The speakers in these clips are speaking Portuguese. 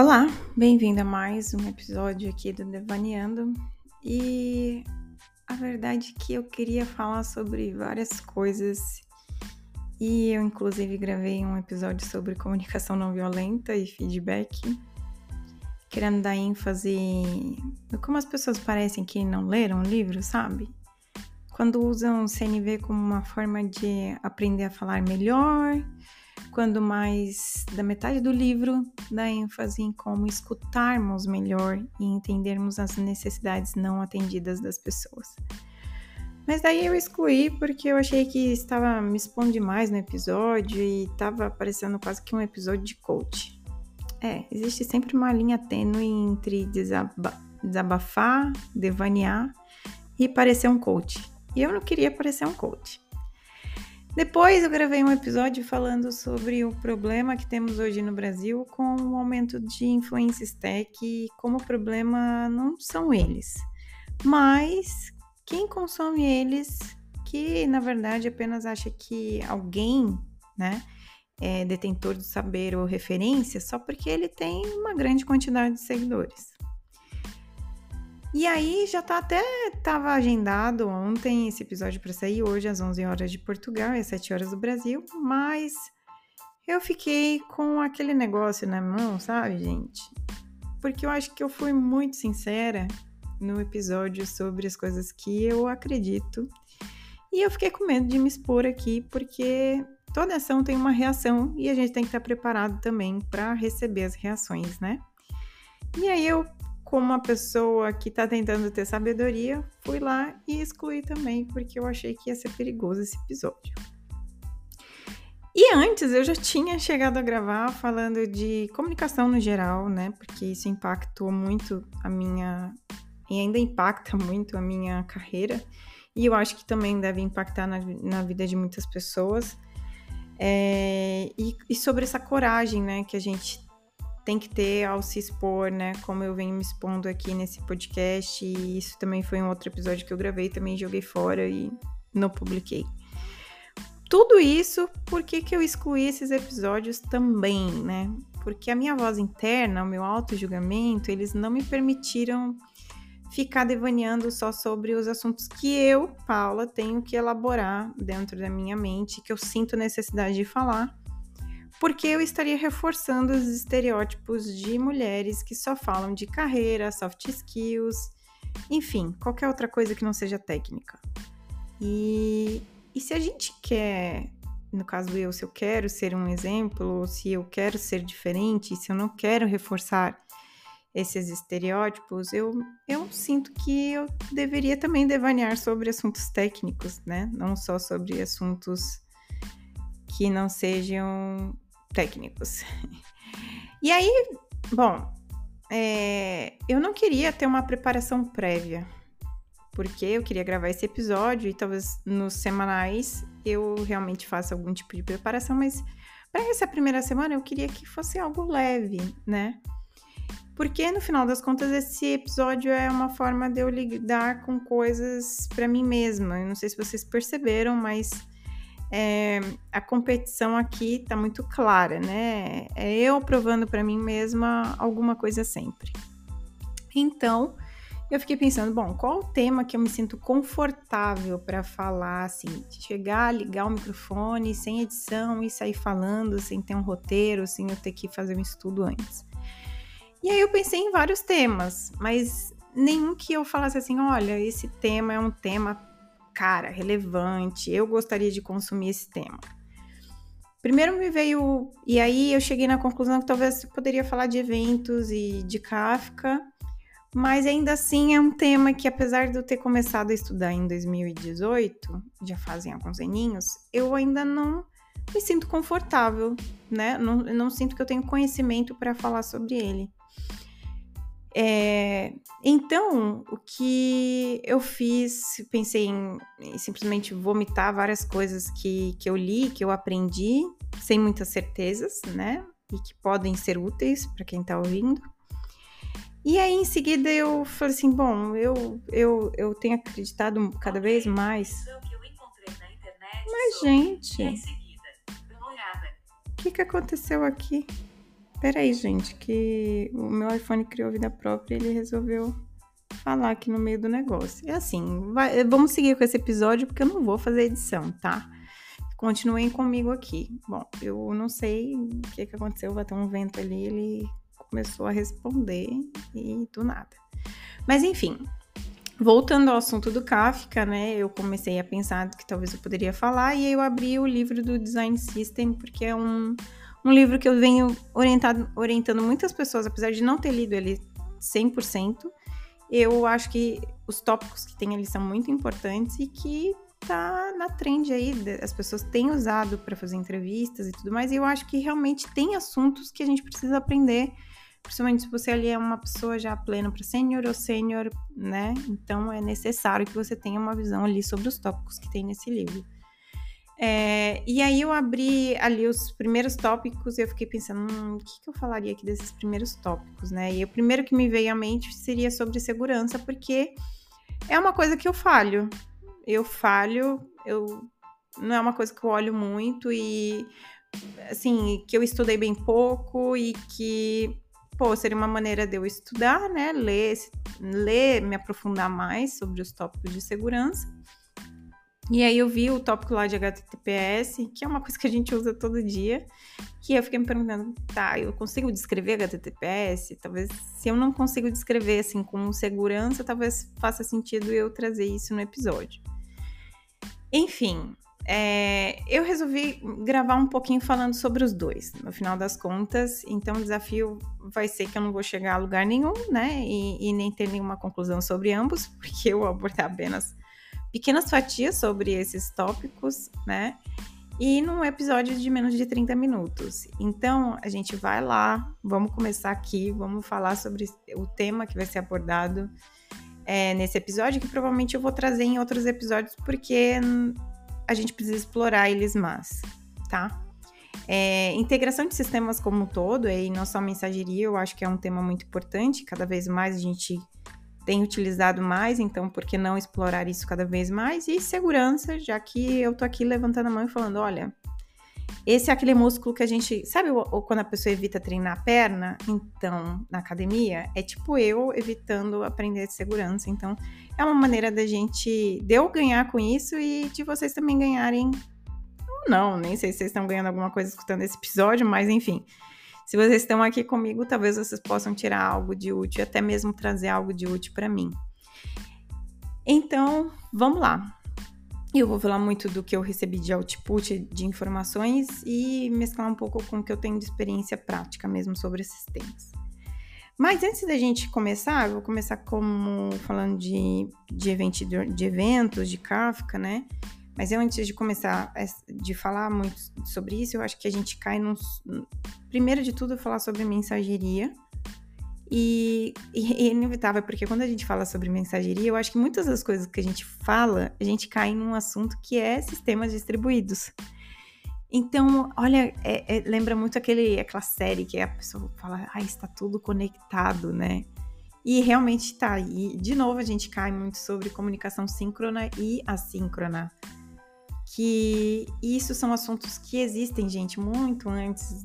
Olá, bem-vindo a mais um episódio aqui do Devaneando. E a verdade é que eu queria falar sobre várias coisas e eu inclusive gravei um episódio sobre comunicação não violenta e feedback, querendo dar ênfase no como as pessoas parecem que não leram o livro, sabe? Quando usam o CNV como uma forma de aprender a falar melhor, quando mais da metade do livro dá ênfase em como escutarmos melhor e entendermos as necessidades não atendidas das pessoas. Mas daí eu excluí porque eu achei que estava me expondo demais no episódio e estava parecendo quase que um episódio de coach. É, existe sempre uma linha tênue entre desaba desabafar, devanear e parecer um coach. E eu não queria parecer um coach. Depois eu gravei um episódio falando sobre o problema que temos hoje no Brasil com o aumento de influências tech e como o problema não são eles, mas quem consome eles que na verdade apenas acha que alguém, né, é detentor do saber ou referência só porque ele tem uma grande quantidade de seguidores. E aí já tá até tava agendado ontem esse episódio para sair hoje às 11 horas de Portugal e às 7 horas do Brasil, mas eu fiquei com aquele negócio na mão, sabe, gente? Porque eu acho que eu fui muito sincera no episódio sobre as coisas que eu acredito. E eu fiquei com medo de me expor aqui, porque toda ação tem uma reação e a gente tem que estar preparado também para receber as reações, né? E aí eu como uma pessoa que está tentando ter sabedoria, fui lá e excluí também, porque eu achei que ia ser perigoso esse episódio. E antes eu já tinha chegado a gravar falando de comunicação no geral, né? Porque isso impactou muito a minha. e ainda impacta muito a minha carreira. E eu acho que também deve impactar na, na vida de muitas pessoas. É, e, e sobre essa coragem, né, que a gente tem que ter ao se expor, né? Como eu venho me expondo aqui nesse podcast, e isso também foi um outro episódio que eu gravei, também joguei fora e não publiquei. Tudo isso, por que, que eu excluí esses episódios também, né? Porque a minha voz interna, o meu auto-julgamento, eles não me permitiram ficar devaneando só sobre os assuntos que eu, Paula, tenho que elaborar dentro da minha mente, que eu sinto necessidade de falar porque eu estaria reforçando os estereótipos de mulheres que só falam de carreira, soft skills, enfim, qualquer outra coisa que não seja técnica. E, e se a gente quer, no caso eu, se eu quero ser um exemplo, se eu quero ser diferente, se eu não quero reforçar esses estereótipos, eu, eu sinto que eu deveria também devanear sobre assuntos técnicos, né? Não só sobre assuntos que não sejam técnicos. E aí, bom, é, eu não queria ter uma preparação prévia, porque eu queria gravar esse episódio e talvez nos semanais eu realmente faça algum tipo de preparação, mas para essa primeira semana eu queria que fosse algo leve, né? Porque no final das contas esse episódio é uma forma de eu lidar com coisas para mim mesma. Eu não sei se vocês perceberam, mas é, a competição aqui tá muito clara, né? É eu provando para mim mesma alguma coisa sempre. Então, eu fiquei pensando, bom, qual o tema que eu me sinto confortável para falar, assim, chegar, ligar o microfone sem edição e sair falando, sem ter um roteiro, sem eu ter que fazer um estudo antes. E aí eu pensei em vários temas, mas nenhum que eu falasse assim, olha, esse tema é um tema cara, relevante, eu gostaria de consumir esse tema. Primeiro me veio. E aí eu cheguei na conclusão que talvez eu poderia falar de eventos e de Kafka, mas ainda assim é um tema que, apesar de eu ter começado a estudar em 2018, já fazem alguns aninhos, eu ainda não me sinto confortável, né? Não, não sinto que eu tenho conhecimento para falar sobre ele. É, então, o que eu fiz, pensei em, em, simplesmente vomitar várias coisas que, que eu li, que eu aprendi, sem muitas certezas, né? E que podem ser úteis para quem está ouvindo. E aí, em seguida, eu falei assim: bom, eu, eu, eu tenho acreditado cada vez mais. Mas, gente, o que, que aconteceu aqui? Peraí, gente, que o meu iPhone criou vida própria e ele resolveu falar aqui no meio do negócio. É assim, vai, vamos seguir com esse episódio porque eu não vou fazer edição, tá? Continuem comigo aqui. Bom, eu não sei o que, que aconteceu, vai ter um vento ali, ele começou a responder e do nada. Mas enfim, voltando ao assunto do Kafka, né? Eu comecei a pensar que talvez eu poderia falar e eu abri o livro do Design System porque é um, um livro que eu venho orientado, orientando muitas pessoas, apesar de não ter lido ele 100%. Eu acho que os tópicos que tem ali são muito importantes e que tá na trend aí, as pessoas têm usado para fazer entrevistas e tudo mais, e eu acho que realmente tem assuntos que a gente precisa aprender, principalmente se você ali é uma pessoa já plena para sênior ou sênior, né? Então é necessário que você tenha uma visão ali sobre os tópicos que tem nesse livro. É, e aí eu abri ali os primeiros tópicos e eu fiquei pensando, hum, o que, que eu falaria aqui desses primeiros tópicos, né? E o primeiro que me veio à mente seria sobre segurança, porque é uma coisa que eu falho, eu falho, eu não é uma coisa que eu olho muito e assim, que eu estudei bem pouco e que pô, seria uma maneira de eu estudar, né, ler, ler, me aprofundar mais sobre os tópicos de segurança. E aí eu vi o tópico lá de HTTPS, que é uma coisa que a gente usa todo dia, que eu fiquei me perguntando, tá, eu consigo descrever HTTPS? Talvez se eu não consigo descrever assim com segurança, talvez faça sentido eu trazer isso no episódio. Enfim, é, eu resolvi gravar um pouquinho falando sobre os dois, no final das contas. Então, o desafio vai ser que eu não vou chegar a lugar nenhum, né? E, e nem ter nenhuma conclusão sobre ambos, porque eu vou abordar apenas pequenas fatias sobre esses tópicos, né? E num episódio de menos de 30 minutos. Então, a gente vai lá, vamos começar aqui, vamos falar sobre o tema que vai ser abordado é, nesse episódio, que provavelmente eu vou trazer em outros episódios, porque a gente precisa explorar eles mais, tá? É, integração de sistemas como um todo, e não só mensageria, eu acho que é um tema muito importante, cada vez mais a gente tem utilizado mais, então por que não explorar isso cada vez mais? E segurança, já que eu tô aqui levantando a mão e falando, olha, esse é aquele músculo que a gente. Sabe ou, quando a pessoa evita treinar a perna? Então, na academia, é tipo eu evitando aprender de segurança. Então, é uma maneira da gente. de eu ganhar com isso e de vocês também ganharem. Não, nem sei se vocês estão ganhando alguma coisa escutando esse episódio, mas enfim. Se vocês estão aqui comigo, talvez vocês possam tirar algo de útil, até mesmo trazer algo de útil para mim. Então, vamos lá. Eu vou falar muito do que eu recebi de output de informações e mesclar um pouco com o que eu tenho de experiência prática mesmo sobre esses temas. Mas antes da gente começar, eu vou começar como falando de, de, evento, de eventos, de Kafka, né? Mas eu, antes de começar de falar muito sobre isso, eu acho que a gente cai nos. Primeiro de tudo, falar sobre mensageria e, e, é inevitável, porque quando a gente fala sobre mensageria, eu acho que muitas das coisas que a gente fala, a gente cai num assunto que é sistemas distribuídos. Então, olha, é, é, lembra muito aquele, aquela série que a pessoa fala, ah, está tudo conectado, né? E realmente está. E, de novo, a gente cai muito sobre comunicação síncrona e assíncrona. Que isso são assuntos que existem, gente, muito antes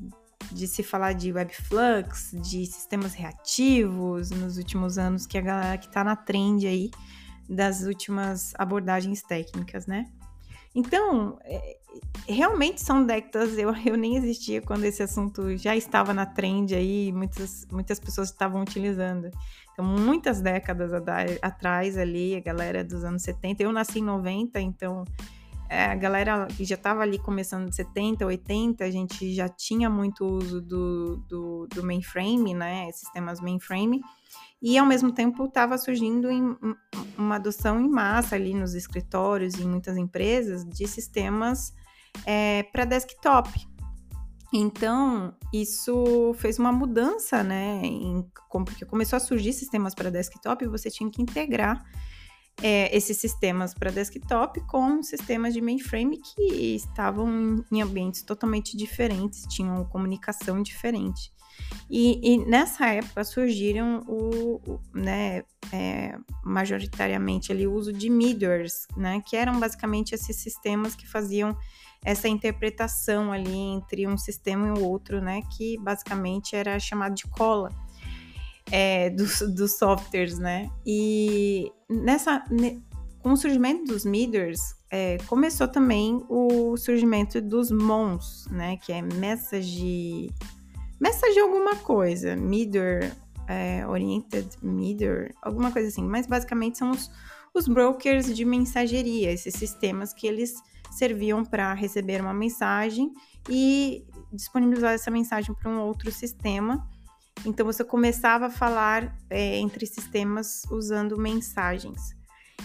de se falar de Webflux, de sistemas reativos nos últimos anos, que a galera que está na trend aí das últimas abordagens técnicas, né? Então, é, realmente são décadas, eu, eu nem existia quando esse assunto já estava na trend aí, muitas, muitas pessoas estavam utilizando. Então, muitas décadas atrás ali, a galera dos anos 70, eu nasci em 90, então é, a galera que já estava ali começando de 70, 80, a gente já tinha muito uso do, do, do mainframe, né? Sistemas mainframe. E ao mesmo tempo estava surgindo em, uma adoção em massa ali nos escritórios e em muitas empresas de sistemas é, para desktop. Então, isso fez uma mudança, né? Em, porque começou a surgir sistemas para desktop e você tinha que integrar é, esses sistemas para desktop com sistemas de mainframe que estavam em ambientes totalmente diferentes, tinham comunicação diferente. E, e nessa época surgiram o, o né, é, majoritariamente ali o uso de middlewares, né, que eram basicamente esses sistemas que faziam essa interpretação ali entre um sistema e o outro, né, que basicamente era chamado de cola é, dos, dos softwares, né? E nessa, ne, com o surgimento dos middlewares, é, começou também o surgimento dos MONs, né? Que é message, message alguma coisa, middleware, é, oriented middleware, alguma coisa assim. Mas basicamente são os, os brokers de mensageria, esses sistemas que eles serviam para receber uma mensagem e disponibilizar essa mensagem para um outro sistema então você começava a falar é, entre sistemas usando mensagens.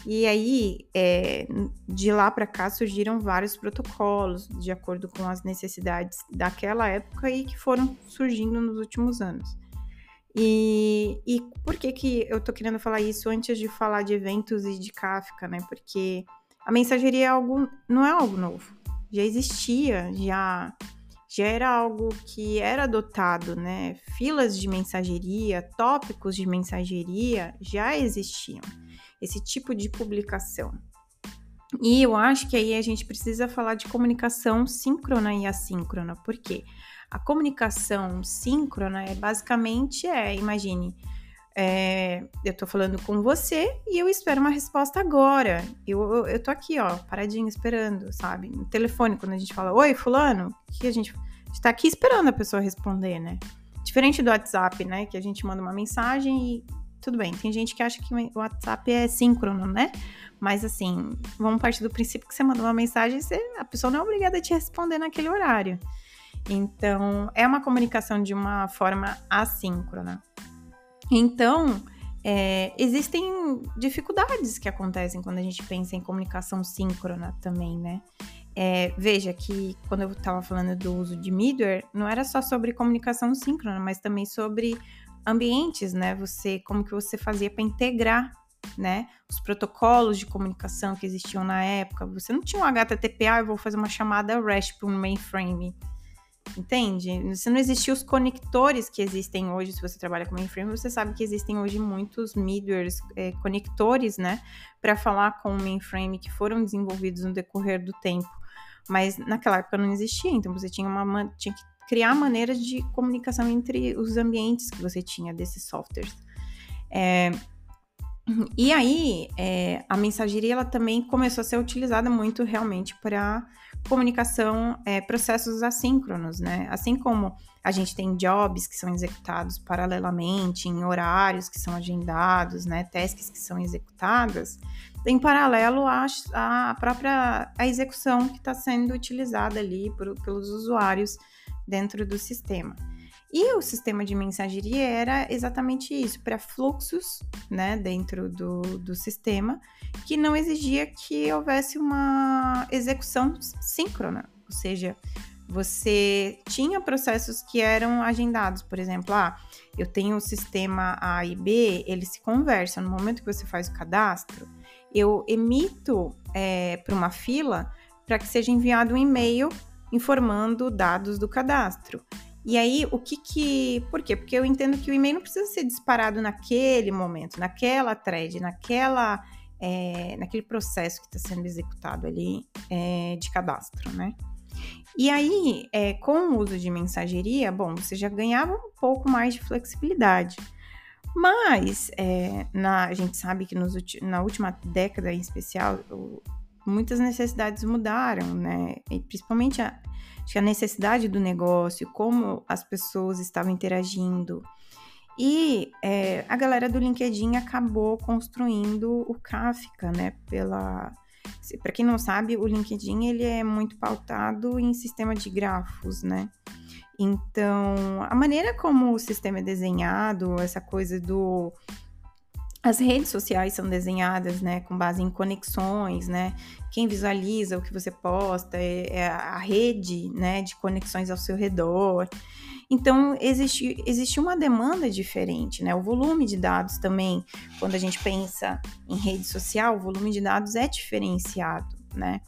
E aí, é, de lá para cá, surgiram vários protocolos de acordo com as necessidades daquela época e que foram surgindo nos últimos anos. E, e por que, que eu tô querendo falar isso antes de falar de eventos e de Kafka, né? Porque a mensageria é algo, não é algo novo. Já existia, já já era algo que era adotado, né? Filas de mensageria, tópicos de mensageria já existiam. Esse tipo de publicação. E eu acho que aí a gente precisa falar de comunicação síncrona e assíncrona, porque a comunicação síncrona é basicamente é, imagine, é, eu tô falando com você e eu espero uma resposta agora. Eu, eu, eu, tô aqui, ó, paradinho, esperando, sabe? No telefone, quando a gente fala, oi, fulano, que a gente está aqui esperando a pessoa responder, né? Diferente do WhatsApp, né? Que a gente manda uma mensagem e tudo bem. Tem gente que acha que o WhatsApp é síncrono, né? Mas assim, vamos partir do princípio que você manda uma mensagem, você, a pessoa não é obrigada a te responder naquele horário. Então, é uma comunicação de uma forma assíncrona. Então, é, existem dificuldades que acontecem quando a gente pensa em comunicação síncrona também, né? É, veja que quando eu estava falando do uso de middleware, não era só sobre comunicação síncrona, mas também sobre ambientes, né? Você, como que você fazia para integrar, né? Os protocolos de comunicação que existiam na época. Você não tinha um HTTP, ah, eu vou fazer uma chamada REST para um mainframe. Entende? Você não existia os conectores que existem hoje, se você trabalha com mainframe, você sabe que existem hoje muitos middlewares, é, conectores, né, para falar com o mainframe que foram desenvolvidos no decorrer do tempo mas naquela época não existia, então você tinha, uma, tinha que criar maneiras de comunicação entre os ambientes que você tinha desses softwares. É, e aí, é, a mensageria ela também começou a ser utilizada muito realmente para comunicação, é, processos assíncronos, né? Assim como a gente tem jobs que são executados paralelamente, em horários que são agendados, né? Tasks que são executadas, em paralelo à, à própria à execução que está sendo utilizada ali por, pelos usuários dentro do sistema. E o sistema de mensageria era exatamente isso, para fluxos né, dentro do, do sistema, que não exigia que houvesse uma execução síncrona, ou seja, você tinha processos que eram agendados, por exemplo, ah, eu tenho o sistema A e B, eles se conversam. No momento que você faz o cadastro, eu emito é, para uma fila para que seja enviado um e-mail informando dados do cadastro. E aí, o que que. Por quê? Porque eu entendo que o e-mail não precisa ser disparado naquele momento, naquela thread, naquela, é, naquele processo que está sendo executado ali é, de cadastro, né? E aí, é, com o uso de mensageria, bom, você já ganhava um pouco mais de flexibilidade. Mas é, na, a gente sabe que nos, na última década em especial, o, muitas necessidades mudaram, né? E principalmente a, a necessidade do negócio, como as pessoas estavam interagindo. E é, a galera do LinkedIn acabou construindo o Kafka, né? Pela para quem não sabe, o LinkedIn ele é muito pautado em sistema de grafos, né? Então, a maneira como o sistema é desenhado, essa coisa do as redes sociais são desenhadas, né, com base em conexões, né? Quem visualiza o que você posta é, é a rede, né, de conexões ao seu redor. Então, existe, existe uma demanda diferente, né? O volume de dados também, quando a gente pensa em rede social, o volume de dados é diferenciado, né?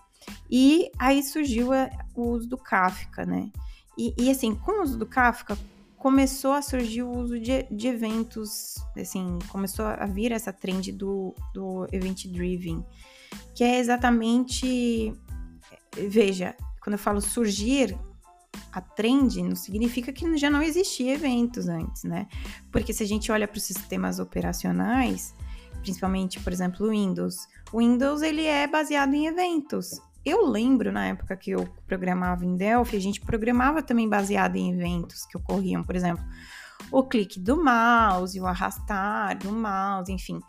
E aí surgiu o uso do Kafka, né? E, e assim, com o uso do Kafka, começou a surgir o uso de, de eventos, assim, começou a vir essa trend do, do event driven, que é exatamente, veja, quando eu falo surgir, a trend não significa que já não existia eventos antes, né? Porque se a gente olha para os sistemas operacionais, principalmente, por exemplo, o Windows, o Windows ele é baseado em eventos. Eu lembro na época que eu programava em Delphi, a gente programava também baseado em eventos que ocorriam, por exemplo, o clique do mouse, o arrastar do mouse, enfim.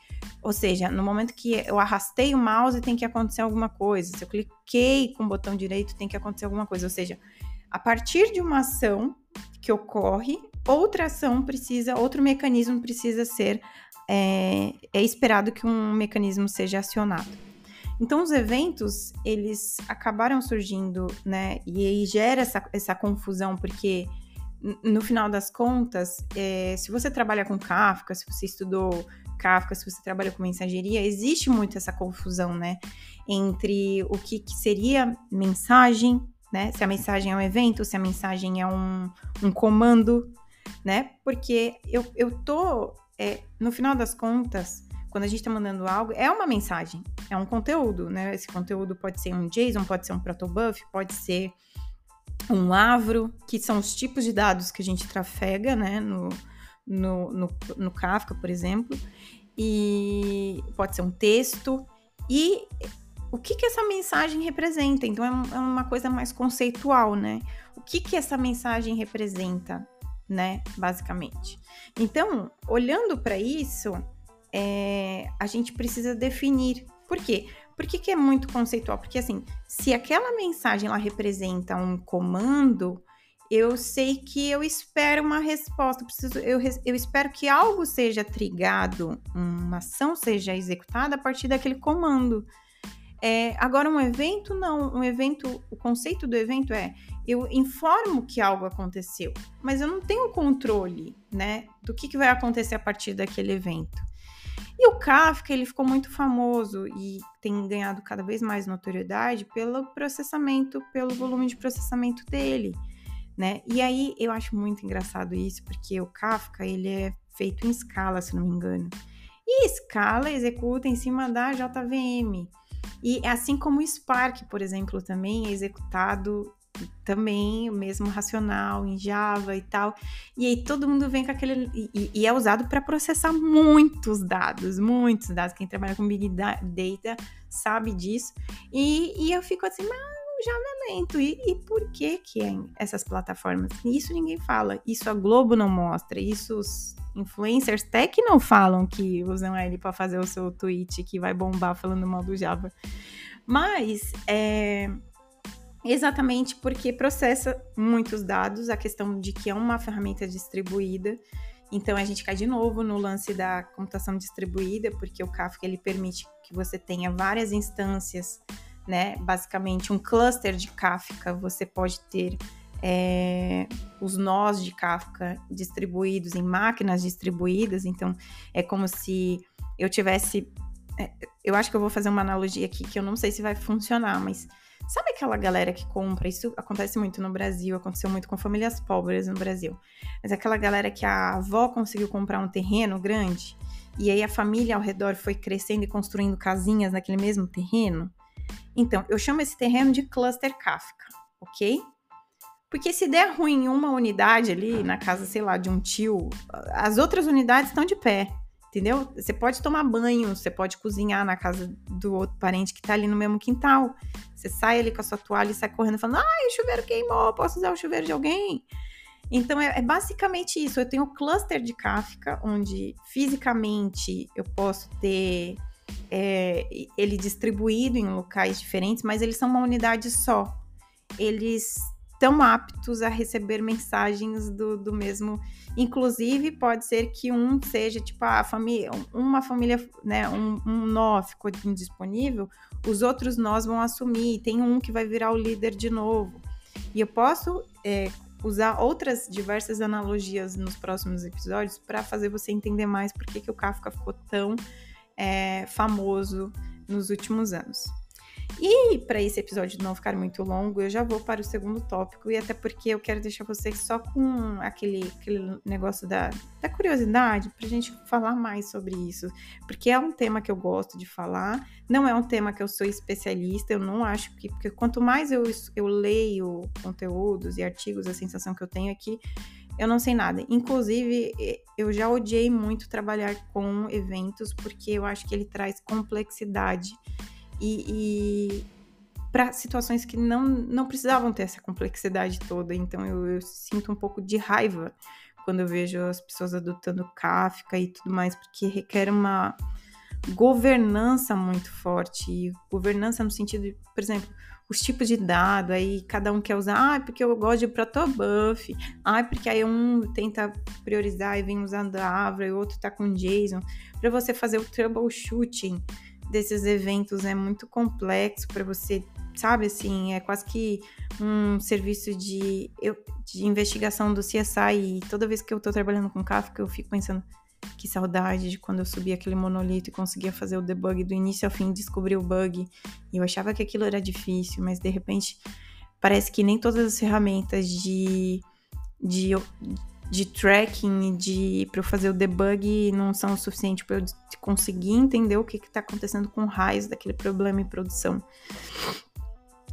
Ou seja, no momento que eu arrastei o mouse, tem que acontecer alguma coisa. Se eu cliquei com o botão direito, tem que acontecer alguma coisa. Ou seja, a partir de uma ação que ocorre, outra ação precisa, outro mecanismo precisa ser. É, é esperado que um mecanismo seja acionado. Então, os eventos, eles acabaram surgindo, né? E aí gera essa, essa confusão, porque no final das contas, é, se você trabalha com Kafka, se você estudou Kafka, se você trabalha com mensageria, existe muito essa confusão, né? Entre o que, que seria mensagem, né? Se a mensagem é um evento, se a mensagem é um, um comando, né? Porque eu, eu tô, é, no final das contas, quando a gente está mandando algo, é uma mensagem, é um conteúdo, né? Esse conteúdo pode ser um JSON, pode ser um protobuf, pode ser um avro, que são os tipos de dados que a gente trafega, né? No, no, no, no Kafka, por exemplo, e pode ser um texto. E o que, que essa mensagem representa? Então, é, é uma coisa mais conceitual, né? O que, que essa mensagem representa, né? Basicamente. Então, olhando para isso, é, a gente precisa definir. Por quê? Por que, que é muito conceitual? Porque, assim, se aquela mensagem ela representa um comando, eu sei que eu espero uma resposta, preciso, eu, eu espero que algo seja trigado, uma ação seja executada a partir daquele comando. É, agora, um evento, não. Um evento, o conceito do evento é eu informo que algo aconteceu, mas eu não tenho controle, né, do que, que vai acontecer a partir daquele evento. E o Kafka, ele ficou muito famoso e tem ganhado cada vez mais notoriedade pelo processamento, pelo volume de processamento dele, né? E aí eu acho muito engraçado isso, porque o Kafka, ele é feito em escala, se não me engano. E escala executa em cima da JVM. E assim como o Spark, por exemplo, também é executado também mesmo racional em Java e tal. E aí todo mundo vem com aquele. E, e é usado para processar muitos dados, muitos dados. Quem trabalha com Big Data sabe disso. E, e eu fico assim, mas o Java é lento. E, e por que que é essas plataformas? Isso ninguém fala. Isso a Globo não mostra. Isso os influencers tech não falam que usam ele para fazer o seu tweet que vai bombar falando mal do Java. Mas é, Exatamente porque processa muitos dados, a questão de que é uma ferramenta distribuída. Então a gente cai de novo no lance da computação distribuída, porque o Kafka ele permite que você tenha várias instâncias, né? Basicamente um cluster de Kafka, você pode ter é, os nós de Kafka distribuídos em máquinas distribuídas. Então é como se eu tivesse, é, eu acho que eu vou fazer uma analogia aqui que eu não sei se vai funcionar, mas Sabe aquela galera que compra? Isso acontece muito no Brasil, aconteceu muito com famílias pobres no Brasil. Mas aquela galera que a avó conseguiu comprar um terreno grande e aí a família ao redor foi crescendo e construindo casinhas naquele mesmo terreno. Então, eu chamo esse terreno de cluster Kafka, ok? Porque se der ruim em uma unidade ali, na casa, sei lá, de um tio, as outras unidades estão de pé entendeu? Você pode tomar banho, você pode cozinhar na casa do outro parente que tá ali no mesmo quintal. Você sai ali com a sua toalha e sai correndo falando: ai, o chuveiro queimou, posso usar o chuveiro de alguém? Então é, é basicamente isso. Eu tenho o cluster de Kafka, onde fisicamente eu posso ter é, ele distribuído em locais diferentes, mas eles são uma unidade só. Eles estão aptos a receber mensagens do, do mesmo. Inclusive, pode ser que um seja, tipo, a família, uma família, né, um, um nó ficou indisponível, os outros nós vão assumir, tem um que vai virar o líder de novo. E eu posso é, usar outras diversas analogias nos próximos episódios para fazer você entender mais por que, que o Kafka ficou tão é, famoso nos últimos anos. E para esse episódio não ficar muito longo, eu já vou para o segundo tópico, e até porque eu quero deixar vocês só com aquele, aquele negócio da, da curiosidade, para a gente falar mais sobre isso, porque é um tema que eu gosto de falar, não é um tema que eu sou especialista, eu não acho que, porque quanto mais eu, eu leio conteúdos e artigos, a sensação que eu tenho é que eu não sei nada. Inclusive, eu já odiei muito trabalhar com eventos, porque eu acho que ele traz complexidade e, e para situações que não, não precisavam ter essa complexidade toda. Então eu, eu, sinto um pouco de raiva quando eu vejo as pessoas adotando Kafka e tudo mais, porque requer uma governança muito forte. E governança no sentido de, por exemplo, os tipos de dado, aí cada um quer usar, ah, porque eu gosto de protobuf, ah, porque aí um tenta priorizar e vem usando a Avra e o outro tá com JSON, para você fazer o troubleshooting desses eventos é muito complexo para você, sabe assim, é quase que um serviço de, eu, de investigação do CSI e toda vez que eu estou trabalhando com Kafka eu fico pensando que saudade de quando eu subi aquele monolito e conseguia fazer o debug do início ao fim, descobrir o bug. E eu achava que aquilo era difícil, mas de repente parece que nem todas as ferramentas de, de de tracking de para eu fazer o debug não são o suficiente para eu conseguir entender o que está acontecendo com o raiz daquele problema em produção.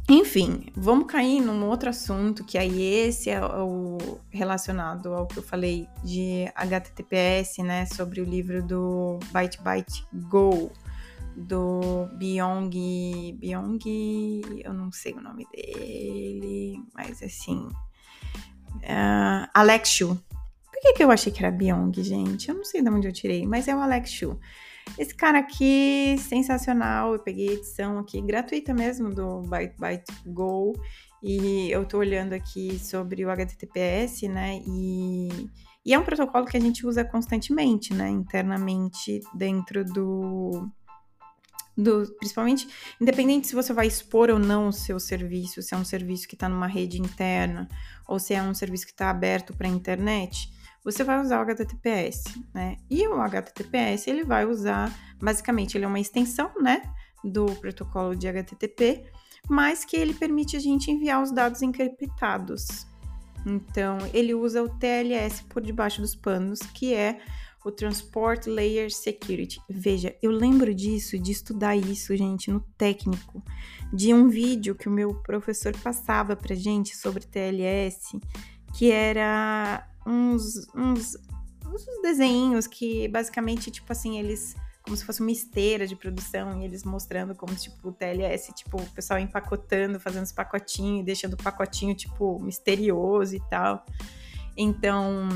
Enfim, vamos cair num outro assunto que aí esse é o relacionado ao que eu falei de HTTPS, né, sobre o livro do Byte Byte Go do Byong, Byong, eu não sei o nome dele, mas assim, Uh, Alex Shu. Que, que eu achei que era Byung, gente? Eu não sei de onde eu tirei, mas é o Alex Shu. Esse cara aqui, sensacional. Eu peguei edição aqui, gratuita mesmo, do Byte Byte Go. E eu tô olhando aqui sobre o HTTPS, né? E, e é um protocolo que a gente usa constantemente, né? Internamente dentro do, do, principalmente, independente se você vai expor ou não o seu serviço, se é um serviço que está numa rede interna ou se é um serviço que está aberto para a internet, você vai usar o HTTPS, né? E o HTTPS ele vai usar, basicamente, ele é uma extensão, né, do protocolo de HTTP, mas que ele permite a gente enviar os dados encriptados. Então, ele usa o TLS por debaixo dos panos, que é o Transport Layer Security. Veja, eu lembro disso, de estudar isso, gente, no técnico, de um vídeo que o meu professor passava pra gente sobre TLS, que era uns, uns, uns desenhos que basicamente, tipo assim, eles como se fosse uma esteira de produção e eles mostrando como tipo o TLS, tipo, o pessoal empacotando, fazendo os pacotinhos, deixando o pacotinho tipo misterioso e tal. Então,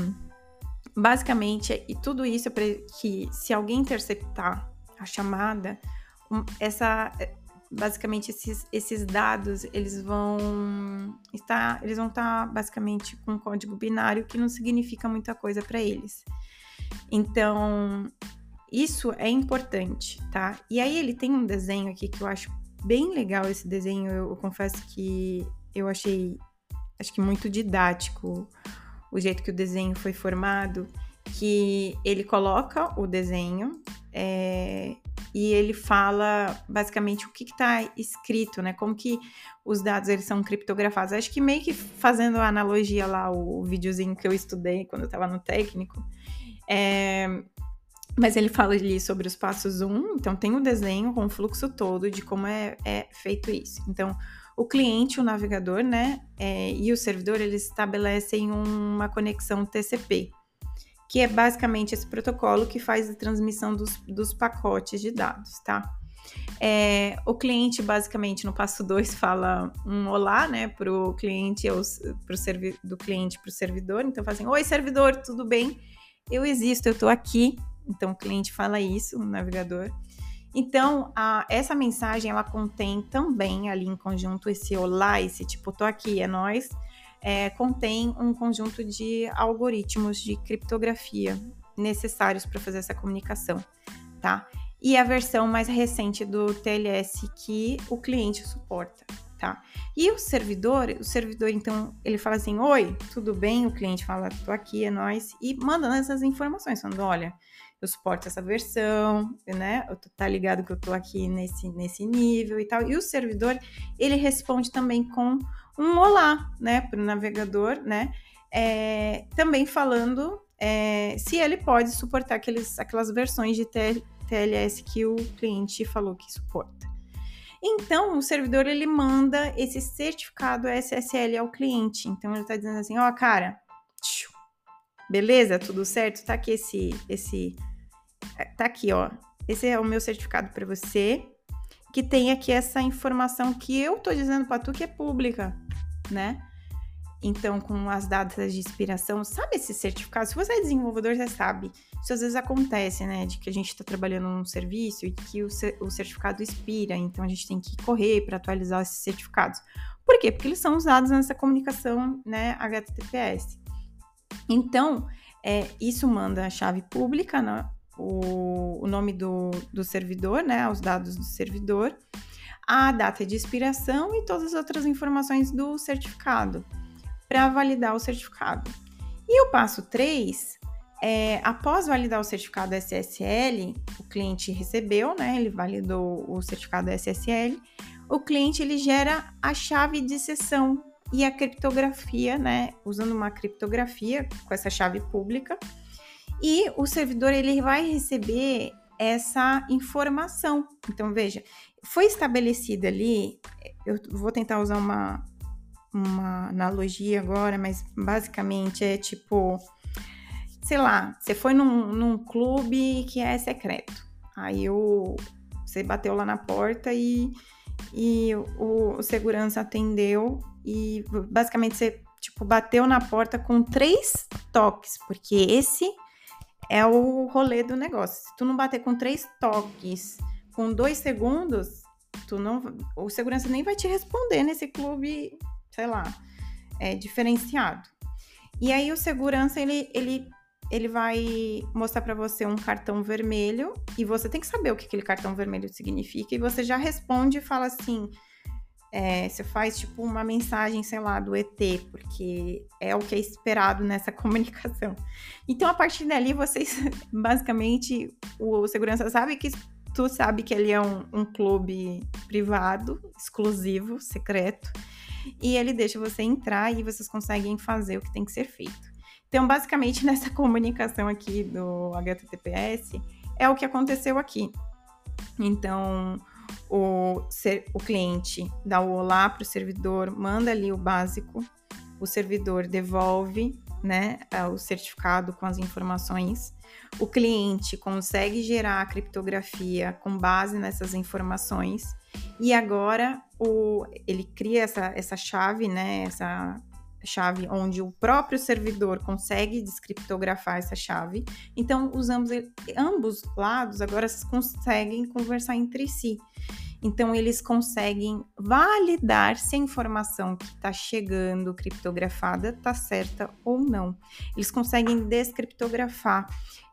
Basicamente, e tudo isso é para que se alguém interceptar a chamada, essa basicamente esses, esses dados eles vão estar eles vão estar basicamente com código binário que não significa muita coisa para eles. Então, isso é importante, tá? E aí ele tem um desenho aqui que eu acho bem legal esse desenho, eu, eu confesso que eu achei acho que muito didático o jeito que o desenho foi formado, que ele coloca o desenho é, e ele fala basicamente o que está escrito, né? Como que os dados eles são criptografados. Acho que meio que fazendo a analogia lá, o, videozinho que eu estudei quando eu estava no técnico. É, mas ele fala ali sobre os passos 1, um, então tem o desenho com o fluxo todo de como é, é feito isso. Então, o cliente, o navegador, né, é, e o servidor, eles estabelecem uma conexão TCP, que é basicamente esse protocolo que faz a transmissão dos, dos pacotes de dados, tá? É, o cliente, basicamente, no passo 2, fala um olá, né, para o cliente, pro servi do cliente para o servidor. Então, fazem, assim, oi, servidor, tudo bem? Eu existo, eu estou aqui. Então, o cliente fala isso, o navegador. Então, a, essa mensagem ela contém também ali em conjunto esse olá, esse tipo, tô aqui, é nós, é, contém um conjunto de algoritmos de criptografia necessários para fazer essa comunicação, tá? e a versão mais recente do TLS que o cliente suporta, tá? E o servidor, o servidor então, ele fala assim: "Oi, tudo bem?" O cliente fala: "Tô aqui, é nós" e mandando essas informações, falando: "Olha, eu suporto essa versão, né? Eu tá ligado que eu tô aqui nesse nesse nível e tal". E o servidor, ele responde também com um olá, né, para o navegador, né? É, também falando é, se ele pode suportar aqueles, aquelas versões de TLS que o cliente falou que suporta. Então, o servidor ele manda esse certificado SSL ao cliente. Então, ele está dizendo assim: ó, oh, cara, beleza, tudo certo? Tá aqui esse, esse, tá aqui, ó. Esse é o meu certificado para você, que tem aqui essa informação que eu tô dizendo para tu que é pública, né? Então, com as datas de expiração, sabe esse certificado? Se você é desenvolvedor, você sabe. Isso às vezes acontece, né? De que a gente está trabalhando num serviço e que o, o certificado expira, então a gente tem que correr para atualizar esses certificados. Por quê? Porque eles são usados nessa comunicação, né, HTTPS. Então, é, isso manda a chave pública, né, o, o nome do, do servidor, né, os dados do servidor, a data de expiração e todas as outras informações do certificado para validar o certificado. E o passo 3 é, após validar o certificado SSL, o cliente recebeu, né? Ele validou o certificado SSL. O cliente ele gera a chave de sessão e a criptografia, né? Usando uma criptografia com essa chave pública. E o servidor ele vai receber essa informação. Então veja, foi estabelecida ali. Eu vou tentar usar uma uma analogia agora, mas basicamente é tipo, sei lá, você foi num, num clube que é secreto. Aí o, você bateu lá na porta e, e o, o segurança atendeu e basicamente você tipo bateu na porta com três toques, porque esse é o rolê do negócio. Se tu não bater com três toques com dois segundos, tu não, o segurança nem vai te responder nesse clube sei lá, é, diferenciado. E aí o segurança ele, ele, ele vai mostrar para você um cartão vermelho e você tem que saber o que aquele cartão vermelho significa e você já responde e fala assim, é, você faz tipo uma mensagem, sei lá, do ET, porque é o que é esperado nessa comunicação. Então, a partir dali, vocês, basicamente, o segurança sabe que tu sabe que ele é um, um clube privado, exclusivo, secreto, e ele deixa você entrar e vocês conseguem fazer o que tem que ser feito. Então, basicamente, nessa comunicação aqui do HTTPS, é o que aconteceu aqui. Então, o, ser, o cliente dá o olá para o servidor, manda ali o básico, o servidor devolve né, o certificado com as informações. O cliente consegue gerar a criptografia com base nessas informações e agora o, ele cria essa, essa chave, né? Essa chave onde o próprio servidor consegue descriptografar essa chave. Então, os ambos, ambos lados agora conseguem conversar entre si. Então, eles conseguem validar se a informação que está chegando criptografada está certa ou não. Eles conseguem descriptografar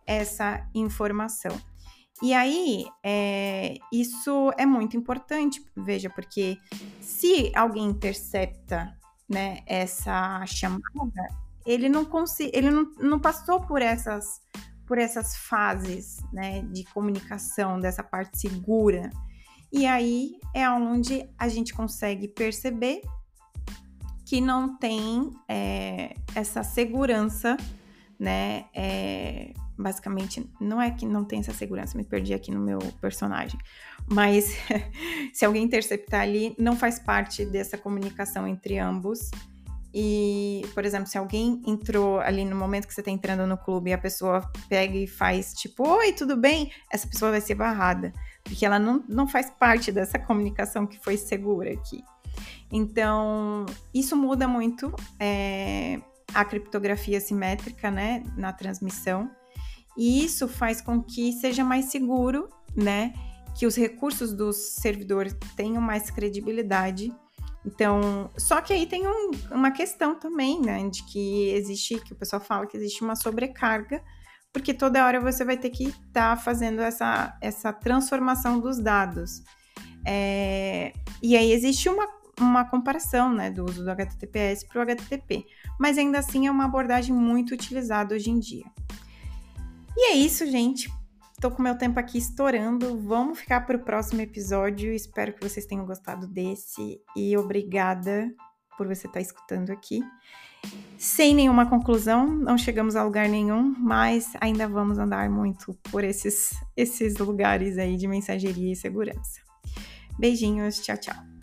essa informação. E aí, é, isso é muito importante, veja, porque se alguém intercepta né, essa chamada, ele não ele não, não passou por essas por essas fases né, de comunicação, dessa parte segura. E aí é onde a gente consegue perceber que não tem é, essa segurança, né? É, basicamente, não é que não tem essa segurança, me perdi aqui no meu personagem, mas se alguém interceptar ali, não faz parte dessa comunicação entre ambos. E, por exemplo, se alguém entrou ali no momento que você está entrando no clube e a pessoa pega e faz tipo, oi, tudo bem? Essa pessoa vai ser barrada, porque ela não, não faz parte dessa comunicação que foi segura aqui. Então, isso muda muito é, a criptografia simétrica, né, na transmissão. E isso faz com que seja mais seguro, né? Que os recursos do servidor tenham mais credibilidade. Então, só que aí tem um, uma questão também, né? De que existe, que o pessoal fala que existe uma sobrecarga, porque toda hora você vai ter que estar tá fazendo essa, essa transformação dos dados. É, e aí existe uma, uma comparação né, do uso do HTTPS para o HTTP, mas ainda assim é uma abordagem muito utilizada hoje em dia. E é isso, gente. Tô com meu tempo aqui estourando. Vamos ficar para o próximo episódio. Espero que vocês tenham gostado desse e obrigada por você estar tá escutando aqui. Sem nenhuma conclusão, não chegamos a lugar nenhum, mas ainda vamos andar muito por esses, esses lugares aí de mensageria e segurança. Beijinhos, tchau, tchau.